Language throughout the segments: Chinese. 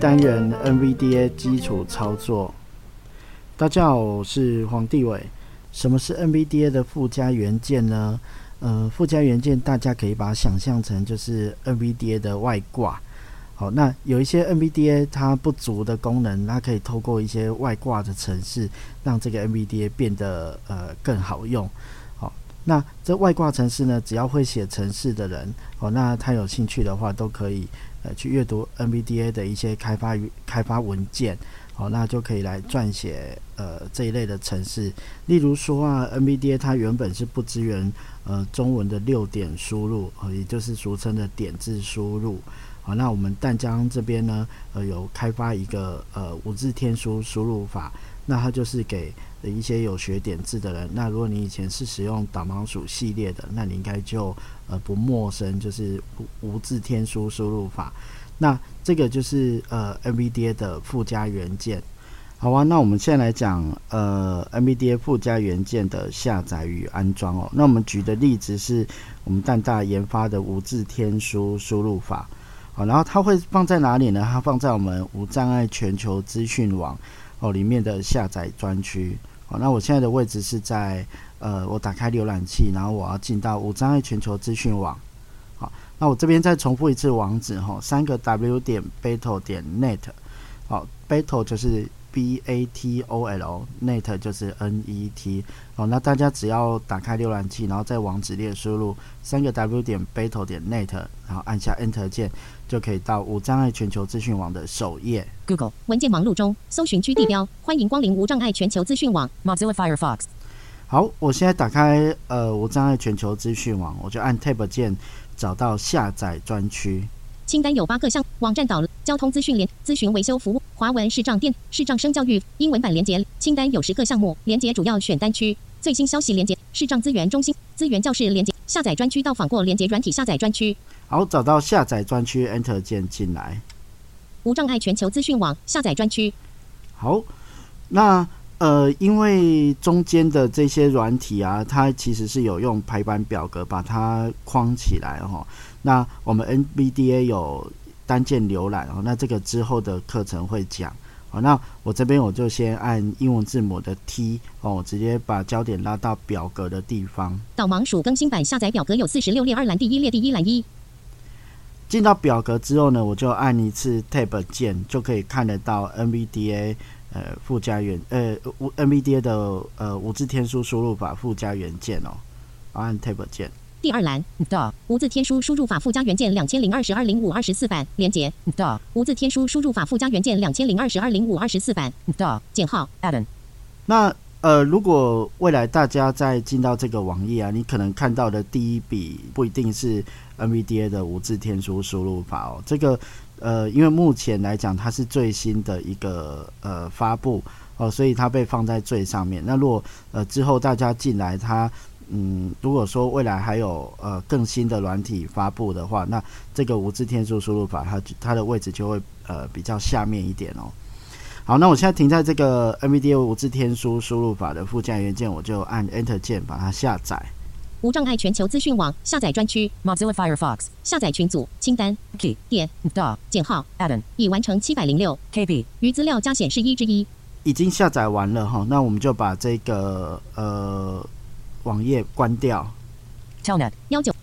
单元 NVDA 基础操作。大家好，我是黄帝伟。什么是 NVDA 的附加元件呢？呃，附加元件大家可以把它想象成就是 NVDA 的外挂。好，那有一些 NVDA 它不足的功能，它可以透过一些外挂的程式，让这个 NVDA 变得呃更好用。好，那这外挂程式呢，只要会写程式的人，哦，那他有兴趣的话，都可以。呃，去阅读 NBDA 的一些开发开发文件，好，那就可以来撰写呃这一类的城市。例如说啊，NBDA 它原本是不支援呃中文的六点输入，呃，也就是俗称的点字输入。那我们淡江这边呢，呃，有开发一个呃五字天书输入法，那它就是给一些有学点字的人。那如果你以前是使用导盲鼠系列的，那你应该就。呃，不陌生，就是无字天书输入法。那这个就是呃 NVDA 的附加元件。好啊，那我们现在来讲呃 NVDA 附加元件的下载与安装哦。那我们举的例子是我们淡大研发的无字天书输入法。然后它会放在哪里呢？它放在我们无障碍全球资讯网哦里面的下载专区。好，那我现在的位置是在。呃，我打开浏览器，然后我要进到无障碍全球资讯网。好，那我这边再重复一次网址哈，三个 W 点 Battle 点 Net。好，Battle 就是 B A T O L，Net 就是 N E T。好，那大家只要打开浏览器，然后在网址列输入三个 W 点 Battle 点 Net，然后按下 Enter 键，就可以到无障碍全球资讯网的首页。Google 文件忙碌中，搜寻区地标，欢迎光临无障碍全球资讯网。Mozilla Firefox。好，我现在打开呃无障碍全球资讯网，我就按 Tab 键找到下载专区。清单有八个项：网站导交通资讯连咨询维修服务、华文视障电视障生教育英文版连接。清单有十个项目，连接主要选单区。最新消息连接视障资源中心资源教室连接下载专区到访过连接软体下载专区。好，找到下载专区，Enter 键进来。无障碍全球资讯网下载专区。好，那。呃，因为中间的这些软体啊，它其实是有用排版表格把它框起来哈。那我们 NBDA 有单键浏览哦，那这个之后的课程会讲。好，那我这边我就先按英文字母的 T 哦，我直接把焦点拉到表格的地方。导盲鼠更新版下载表格有四十六列，二栏第一列第一栏一。进到表格之后呢，我就按一次 Tab 键，就可以看得到 NVDA。呃，附加元呃无 NVDA 的呃五字天书输入法附加元件哦，按 Tab 键。第二栏的无字天书输入法附加元件两千零二十二零五二十四版连接的无字天书输入法附加元件两千零二十二零五二十四版的减号 Addon。那呃，如果未来大家在进到这个网页啊，你可能看到的第一笔不一定是 NVDA 的无字天书输入法哦，这个。呃，因为目前来讲，它是最新的一个呃发布哦，所以它被放在最上面。那如果呃之后大家进来，它嗯，如果说未来还有呃更新的软体发布的话，那这个无字天数输入法，它它的位置就会呃比较下面一点哦。好，那我现在停在这个 NVDA 无字天书输入法的附件元件，我就按 Enter 键把它下载。无障碍全球资讯网下载专区。Mozilla Firefox 下载群组清单。Key 点。Dog 减号。Addon 已完成七百零六。KB 余资料加显示一之一。已经下载完了哈，那我们就把这个呃网页关掉。Telnet 幺九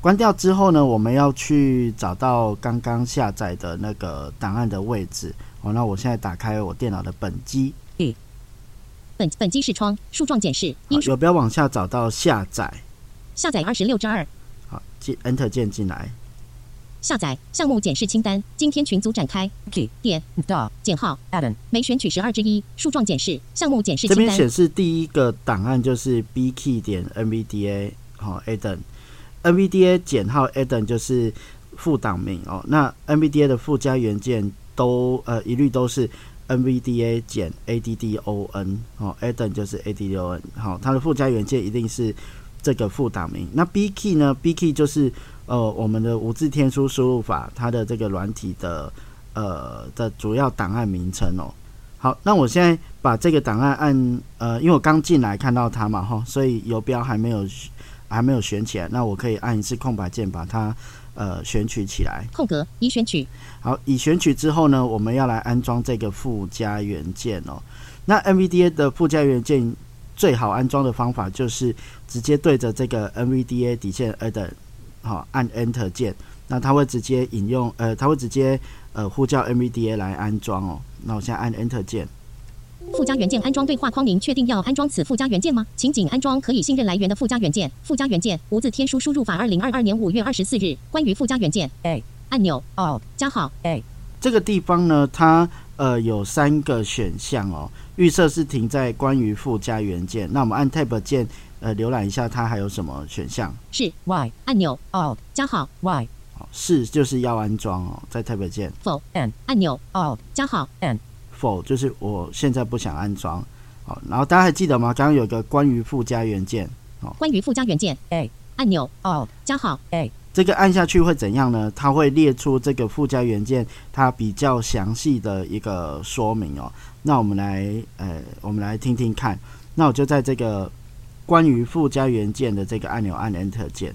关掉之后呢，我们要去找到刚刚下载的那个档案的位置。好，那我现在打开我电脑的本机。本本机视窗树状检视，有不要往下找到下载，下载二十六之二，好，进 Enter 键进来，下载项目检视清单，今天群组展开，Key 点 Dog 减号。Addon 没选取十二之一，树状检视项目检视清单，这边显示第一个档案就是 B Key 点 NVDA 好 Addon，NVDA 减号 Add 就是副档名哦。那 NVDA 的附加元件都呃一律都是 NVDA 减 ADDON 哦，ADN 就是 ADDON 好，它的附加元件一定是这个副档名。那 B key 呢？B key 就是呃我们的无字天书输入法它的这个软体的呃的主要档案名称哦。好，那我现在把这个档案按呃，因为我刚进来看到它嘛哈，所以游标还没有还没有选起来，那我可以按一次空白键把它呃选取起来。空格已选取。好，已选取之后呢，我们要来安装这个附加元件哦。那 NVDA 的附加元件最好安装的方法就是直接对着这个 NVDA 底线 Add 好按 Enter 键，那它会直接引用呃，它会直接呃呼叫 M V D A 来安装哦。那我现在按 Enter 键。附加元件安装对话框，您确定要安装此附加元件吗？请仅安装可以信任来源的附加元件。附加元件无字天书输入法，二零二二年五月二十四日。关于附加元件，A 按钮，Alt 加号 A。这个地方呢，它呃有三个选项哦。预设是停在关于附加元件。那我们按 Tab 键呃浏览一下，它还有什么选项？是 Y 按钮，Alt 加号 Y。好，是就是要安装哦，在 Tab 键。否 N 按钮，Alt 加号 N。否就是我现在不想安装。好，然后大家还记得吗？刚刚有个关于附加元件。好，关于附加元件 A 按钮 Alt 加号 A。这个按下去会怎样呢？它会列出这个附加元件它比较详细的一个说明哦。那我们来呃，我们来听听看。那我就在这个关于附加元件的这个按钮按 Enter 键。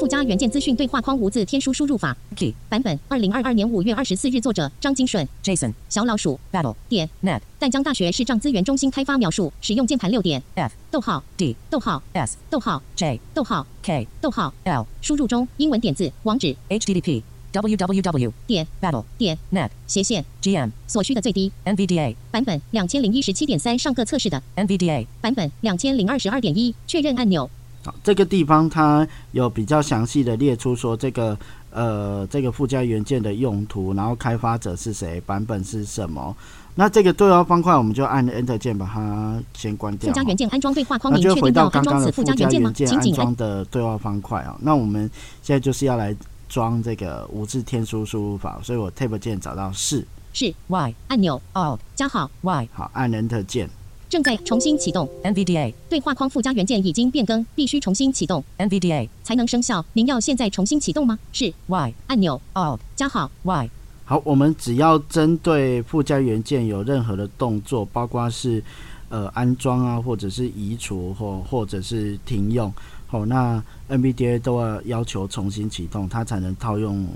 附加元件资讯对话框无字天书输入法。Key 版本二零二二年五月二十四日，作者张金顺。Jason 小老鼠。Battle 点。Net 淡江大学视障资源中心开发描述使用键盘六点。F 逗号。D 逗号。S 逗号。J 逗号。K 逗号。L 输入中英文点字网址。HTTP www 点 Battle 点 Net 斜线 GM 所需的最低 NVDA 版本两千零一十七点三上个测试的 NVDA 版本两千零二十二点一确认按钮。好，这个地方它有比较详细的列出说这个呃这个附加元件的用途，然后开发者是谁，版本是什么。那这个对话方块我们就按 Enter 键把它先关掉。附加元件安装对话框，那就回到刚刚的附加元件安装的对话方块啊。那我们现在就是要来装这个无字天书输入法，所以我 Tab 键找到是。是。Y 按钮。Alt 加号。Y 好按 Enter 键。正在重新启动。NVDA 对话框附加元件已经变更，必须重新启动。NVDA 才能生效。您要现在重新启动吗？是。Y 按钮。Alt 加号。Y。好，我们只要针对附加元件有任何的动作，包括是呃安装啊，或者是移除或或者是停用，好，那 NVDA 都要要求重新启动，它才能套用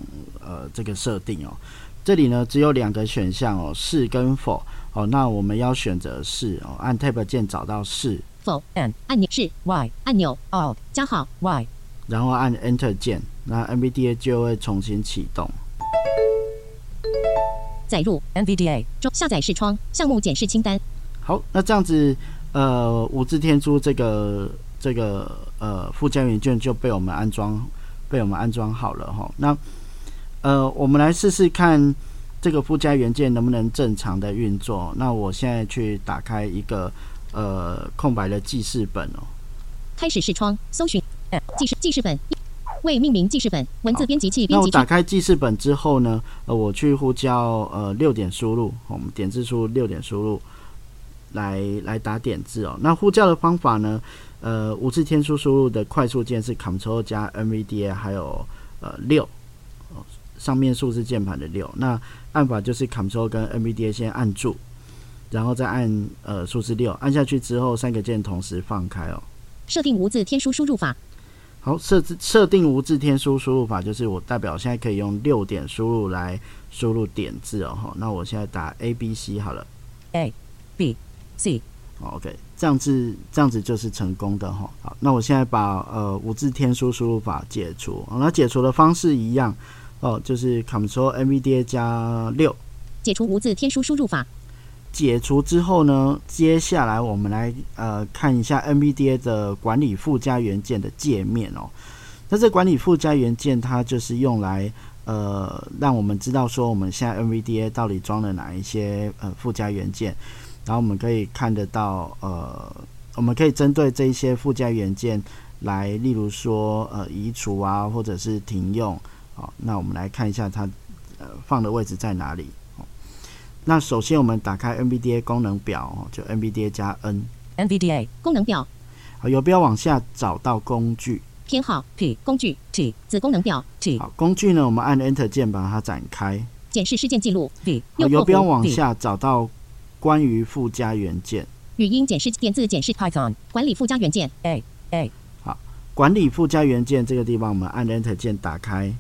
呃这个设定哦。这里呢只有两个选项哦，是跟否。哦，那我们要选择是哦，按 Tab 键找到是否 N 按钮是 Y 按钮 Alt 加号 Y，然后按 Enter 键，那 NVDA 就会重新启动。载入 NVDA 中下载视窗项目检视清单。好，那这样子，呃，五字天珠这个这个呃附加元件就被我们安装被我们安装好了哈。那呃，我们来试试看。这个附加元件能不能正常的运作？那我现在去打开一个呃空白的记事本哦。开始视窗，搜寻记事记事本，未命名记事本，文字编辑器。那我打开记事本之后呢？呃，我去呼叫呃六点输入，我们点字出六点输入，来来打点字哦。那呼叫的方法呢？呃，无字天书输入的快速键是 Ctrl 加 NVDA，还有呃六。上面数字键盘的六，那按法就是 Ctrl 跟 NVDA 先按住，然后再按呃数字六，按下去之后三个键同时放开哦。设定无字天书输入法。好，设置设定无字天书输入法就是我代表现在可以用六点输入来输入点字哦。好，那我现在打 A B C 好了。A B C。OK，这样子这样子就是成功的哈。好，那我现在把呃无字天书输入法解除，那解除的方式一样。哦，就是 Ctrl NVDA 加六，解除无字天书输入法。解除之后呢，接下来我们来呃看一下 NVDA 的管理附加元件的界面哦。那这管理附加元件，它就是用来呃让我们知道说我们现在 NVDA 到底装了哪一些呃附加元件，然后我们可以看得到呃，我们可以针对这一些附加元件来，例如说呃移除啊，或者是停用。好，那我们来看一下它呃放的位置在哪里。那首先我们打开 NVDA 功能表，就 NVDA 加 N。NVDA 功能表。好，游标往下找到工具偏好 P 工具 T 子功能表 T。好，工具呢，我们按 Enter 键把它展开。检视事件记录 V。游标往下找到关于附加元件。语音检视电字检视 Python 管理附加元件 A A。好，管理附加元件这个地方，我们按 Enter 键打开。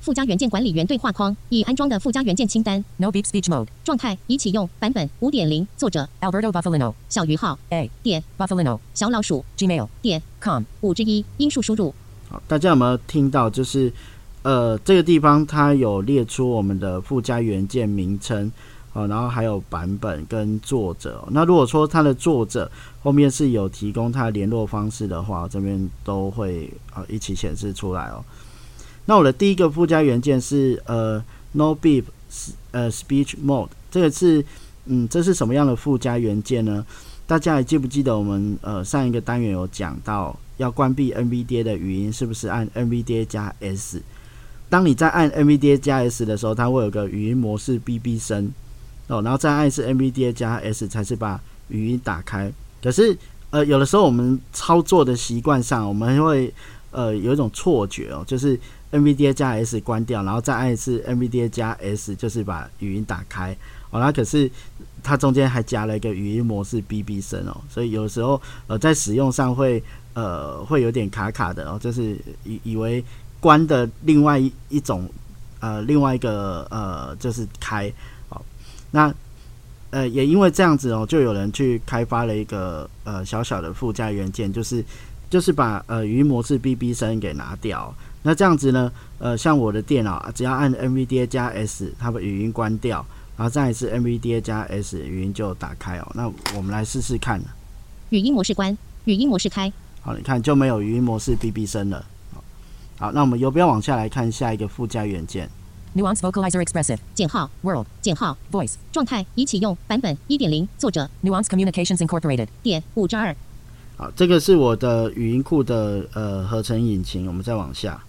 附加元件管理员对话框，已安装的附加元件清单。No beep speech mode。状态已启用，版本五点零。作者 Alberto Buffalino。小于号 A 点 Buffalino。小老鼠 Gmail 点 com 五之一。音数输入。好，大家有没有听到？就是呃，这个地方它有列出我们的附加元件名称，哦，然后还有版本跟作者。那如果说它的作者后面是有提供他联络方式的话，这边都会呃一起显示出来哦。那我的第一个附加元件是呃 No Beep 呃 Speech Mode，这个是嗯这是什么样的附加元件呢？大家还记不记得我们呃上一个单元有讲到要关闭 NVDA 的语音是不是按 NVDA 加 S？当你在按 NVDA 加 S 的时候，它会有个语音模式哔哔声哦，然后再按一次 NVDA 加 S 才是把语音打开。可是呃有的时候我们操作的习惯上，我们会呃有一种错觉哦，就是 NVDA 加 S 关掉，然后再按一次 NVDA 加 S，就是把语音打开。哦，那可是它中间还加了一个语音模式 BB 声哦，所以有时候呃在使用上会呃会有点卡卡的哦，就是以以为关的另外一一种呃另外一个呃就是开，那呃也因为这样子哦，就有人去开发了一个呃小小的附加元件，就是就是把呃语音模式 BB 声给拿掉。那这样子呢？呃，像我的电脑，只要按 NVDA 加 S，它把语音关掉，然后再一次 NVDA 加 S，语音就打开哦。那我们来试试看。语音模式关，语音模式开。好，你看就没有语音模式 BB 声了。好，那我们游标往下来看下一个附加元件。Nuance Vocalizer Expressive. 减号。World. 减号。Voice. 状态已启用，版本一点零。作者。Nuance Communications Incorporated. 点五至二。好，这个是我的语音库的呃合成引擎。我们再往下。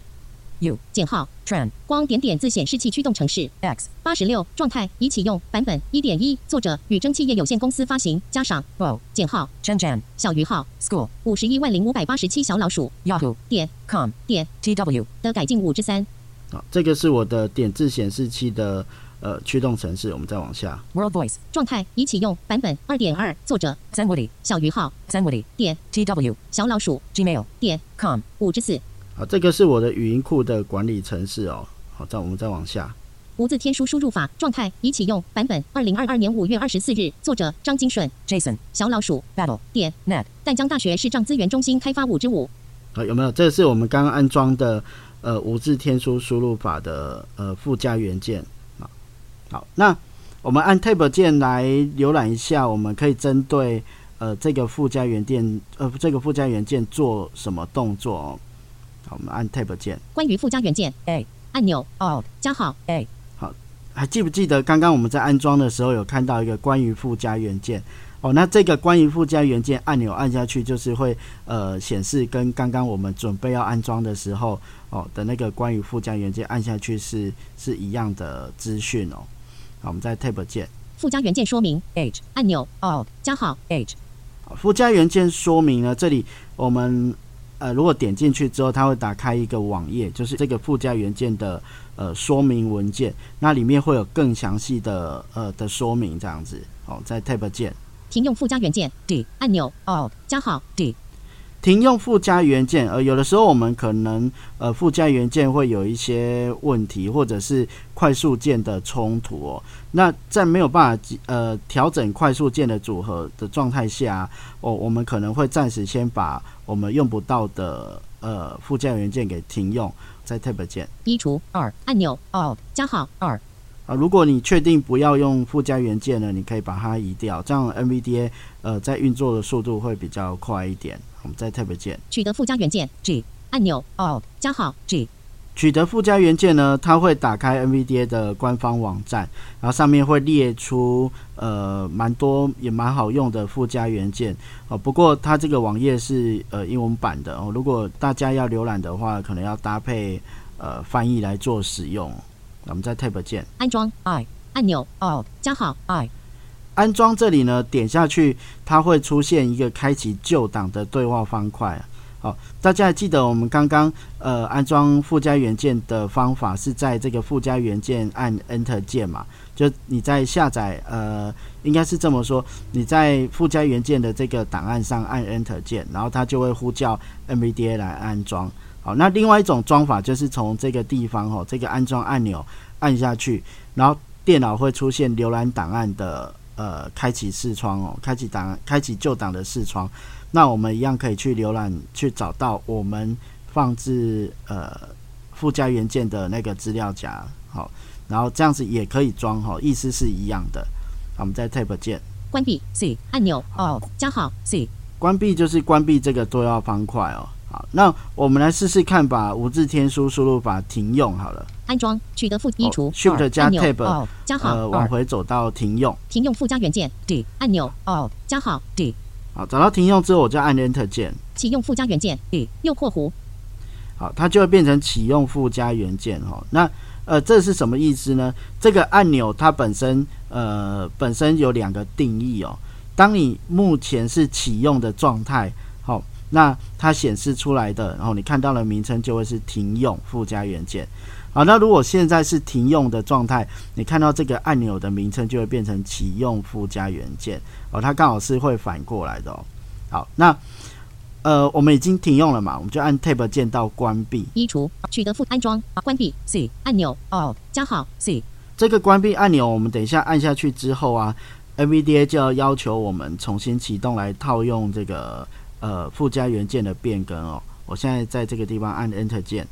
U 减号。Tran 光点点自显示器驱动程式 X. 八十六状态已启用版本一点一作者。宇蒸企业有限公司发行加上 O 减号。Chen Chen 小于号。School. 五十一万零五百八十七小老鼠。Yahoo. 点。Com. 点。Tw 的改进五之三。好，这个是我的点字显示器的呃驱动程式。我们再往下 World Voice 状态已启用版本二点二作者 Zenwoody 小于号 Zenwoody 点 tw 小老鼠 Gmail 点 com 五之四。啊，这个是我的语音库的管理程式哦。好，再我们再往下。无字天书输入法状态已启用，版本二零二二年五月二十四日，作者张金顺，Jason，小老鼠，Battle 点 net，淡江大学视障资源中心开发五之五。好，有没有？这是我们刚刚安装的呃无字天书输入法的呃附加元件啊。好，那我们按 Tab 键来浏览一下，我们可以针对呃这个附加元件呃这个附加元件做什么动作哦？好，我们按 Tab 键。关于附加元件 A 按钮 Alt 加号 A。好，还记不记得刚刚我们在安装的时候有看到一个关于附加元件？哦，那这个关于附加元件按钮按下去，就是会呃显示跟刚刚我们准备要安装的时候哦的那个关于附加元件按下去是是一样的资讯哦。好，我们在 Tab 键。附加元件说明 H 按钮 Alt 加号 H。附加元件说明呢，这里我们。呃，如果点进去之后，它会打开一个网页，就是这个附加元件的呃说明文件，那里面会有更详细的呃的说明，这样子。哦，在 Tab 键停用附加元件。D 按钮。Alt 加号。D 停用附加元件。呃，有的时候我们可能呃附加元件会有一些问题，或者是快速键的冲突哦。那在没有办法呃调整快速键的组合的状态下，哦，我们可能会暂时先把我们用不到的呃附加元件给停用，在 Tab 键。移除。二按钮。Alt 加号。二啊，如果你确定不要用附加元件呢，你可以把它移掉，这样 NVDA 呃在运作的速度会比较快一点。我们再特别键取得附加元件 G 按钮 Alt 加号 G 取得附加元件呢，它会打开 NVDA 的官方网站，然后上面会列出呃蛮多也蛮好用的附加元件哦。不过它这个网页是呃英文版的哦，如果大家要浏览的话，可能要搭配呃翻译来做使用。那我们在 Tab 键安装 I 按钮 Alt 加号 I 安装这里呢，点下去它会出现一个开启旧档的对话方块。好，大家还记得我们刚刚呃安装附加元件的方法是在这个附加元件按 Enter 键嘛？就你在下载呃，应该是这么说，你在附加元件的这个档案上按 Enter 键，然后它就会呼叫 NVDA 来安装。好，那另外一种装法就是从这个地方哦，这个安装按钮按下去，然后电脑会出现浏览档案的呃开启视窗哦，开启档开启旧档的视窗。那我们一样可以去浏览，去找到我们放置呃附加元件的那个资料夹，好，然后这样子也可以装哈，意思是一样的。我们在 Tab 键关闭 C 按钮，Alt 加号 C 关闭就是关闭这个多要方块哦。好，那我们来试试看，把无字天书输入法停用好了。安装取得附衣橱 Shift 加 Tab 加号呃往回走到停用，停用附加元件 D 按钮 Alt 加号 D。好，找到停用之后，我就按 Enter 键，启用附加元件 D。右括弧，好，它就会变成启用附加元件哈。那呃，这是什么意思呢？这个按钮它本身呃本身有两个定义哦。当你目前是启用的状态，好，那它显示出来的，然后你看到的名称就会是停用附加元件。好，那如果现在是停用的状态，你看到这个按钮的名称就会变成启用附加元件哦，它刚好是会反过来的哦。好，那呃，我们已经停用了嘛，我们就按 Tab 键到关闭。移除取得附安装关闭 C 按钮 Alt 加号 C 这个关闭按钮，我们等一下按下去之后啊，NVDA 就要要求我们重新启动来套用这个呃附加元件的变更哦。我现在在这个地方按 Enter 键。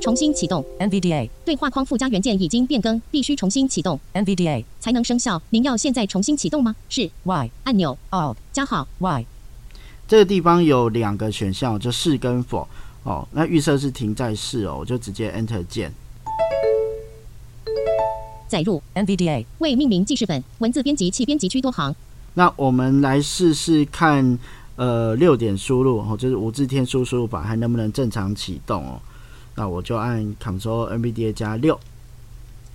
重新启动 NVDA 对话框附加元件已经变更，必须重新启动 NVDA 才能生效。您要现在重新启动吗？是 Y 按钮 Alt 加号 Y。这个地方有两个选项，就是跟否哦。那预设是停在是哦，我就直接 Enter 键。载入 NVDA 为命名记事本文字编辑器编辑区多行。那我们来试试看，呃，六点输入哦，就是无字天书输入法还能不能正常启动哦？那我就按 Ctrl NVDA 加六，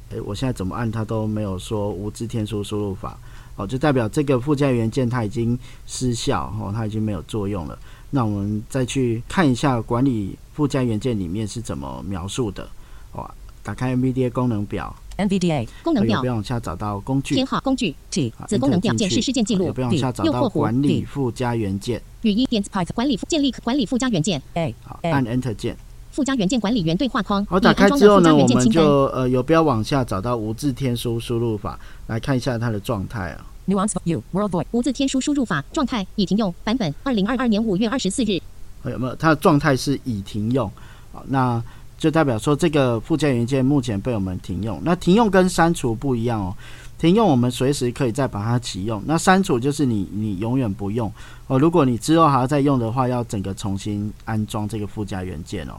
诶，我现在怎么按它都没有说无字天书输入法，哦，就代表这个附加元件它已经失效，哦，它已经没有作用了。那我们再去看一下管理附加元件里面是怎么描述的，哇，打开 NVDA 功能表，NVDA 功能表，不要往下找到工具编号工具 T 子功能表显示事件记录，不要往下找到管理附加元件，语音点 Python 管理建立管理附加元件，A 好，按 Enter 键。附加元件管理员对话框。好，打开之后呢，我们就呃有标往下找到无字天书输入法，来看一下它的状态啊。Nuance U World Boy 无字天书输入法状态已停用，版本二零二二年五月二十四日。有没有？它的状态是已停用，好，那就代表说这个附加元件目前被我们停用。那停用跟删除不一样哦，停用我们随时可以再把它启用，那删除就是你你永远不用哦。如果你之后还要再用的话，要整个重新安装这个附加元件哦。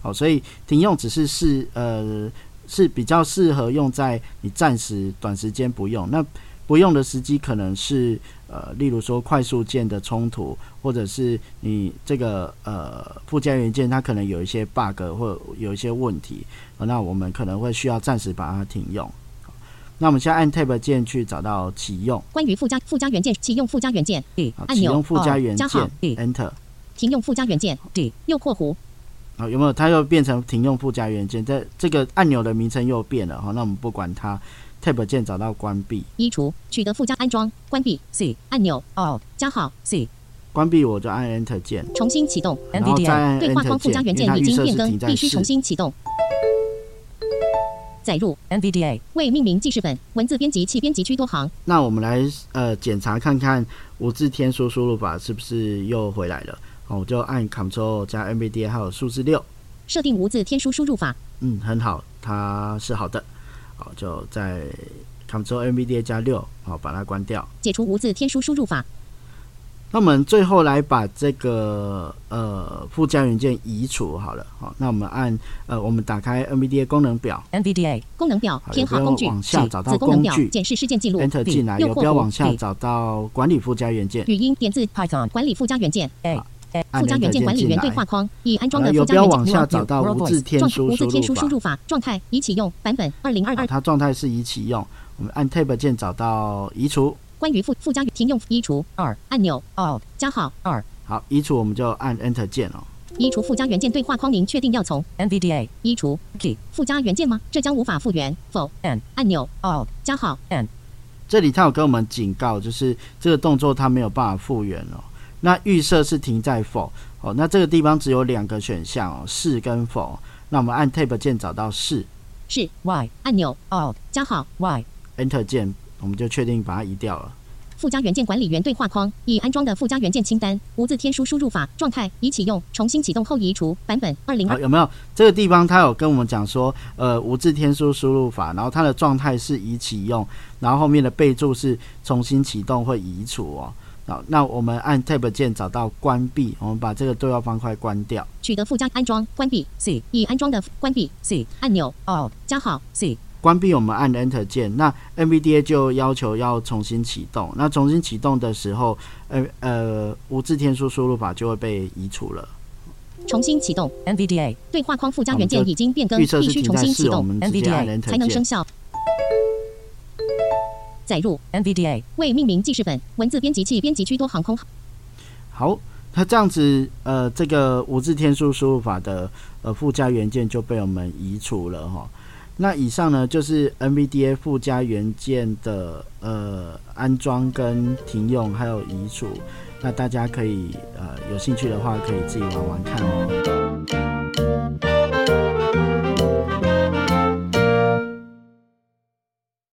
好，所以停用只是是呃是比较适合用在你暂时短时间不用，那不用的时机可能是呃，例如说快速键的冲突，或者是你这个呃附加元件它可能有一些 bug 或有一些问题，那我们可能会需要暂时把它停用。那我们现在按 Tab 键去找到启用。关于附加附加元件启用附加元件按钮，启用附加元件 Enter 停用附加元件 D 右括弧。好，有没有？它又变成停用附加元件，这这个按钮的名称又变了。哈，那我们不管它，Tab 键找到关闭，移除，取得附加安装，关闭。C 按钮，Alt 加号 C，关闭我就按 Enter 键，重新启动。NVDA 对话框附加元件已经变更，必须重新启动。载入。NVDA 为命名记事本。文字编辑器编辑区多行。那我们来呃检查看看无字天书输入法是不是又回来了。好，我就按 Ctrl 加 NVDA 还有数字六，设定无字天书输入法。嗯，很好，它是好的。好，就在 Ctrl NVDA 加六，好，把它关掉。解除无字天书输入法。那我们最后来把这个呃附加元件移除好了，好，那我们按呃我们打开 NVDA 功能表，NVDA 功能表好偏好工具往下找到子功能表工具检视事件记录，Enter 进来，有标往下找到管理附加元件，语音点字 Python 管理附加元件。A 按附加元件管理员对话框已安装的附加元件标往下找到无字天状书无字天书输输入入法状态已启用版本二零二二法，它状态是已启用，我们按 Tab 键找到移除，关于附附加停用移除二按钮 Alt 加号二好，移除我们就按 Enter 键哦。移除附加元件对话框，您确定要从 NVDA 移除 Key 附加元件吗？这将无法复原。否 N 按钮 Alt 加号 N 这里它有跟我们警告，就是这个动作它没有办法复原哦。那预设是停在否？哦，那这个地方只有两个选项哦，是跟否。那我们按 Tab 键找到是。是。Y 按钮。Alt 加号。Y Enter 键，我们就确定把它移掉了。附加元件管理员对话框已安装的附加元件清单无字天书输入法状态已启用，重新启动后移除版本。二零好，二有没有？这个地方它有跟我们讲说，呃，无字天书输入法，然后它的状态是已启用，然后后面的备注是重新启动或移除哦。好，那我们按 Tab 键找到关闭，我们把这个对话方块关掉。取得附加安装关闭 C 已安装的关闭 C 按钮 Alt 加号 C 关闭我们按 Enter 键，那 NVDA 就要求要重新启动。那重新启动的时候，呃呃，无字天书输入法就会被移除了。重新启动 NVDA 对话框附加元件已经变更，预设是必须重新启动 NVDA Enter 键才能生。效。载入 NVDA 未命名记事本文字编辑器编辑区多航空好，那这样子，呃，这个无字天书输入法的呃附加元件就被我们移除了哈。那以上呢就是 NVDA 附加元件的呃安装跟停用还有移除，那大家可以呃有兴趣的话可以自己玩玩看哦。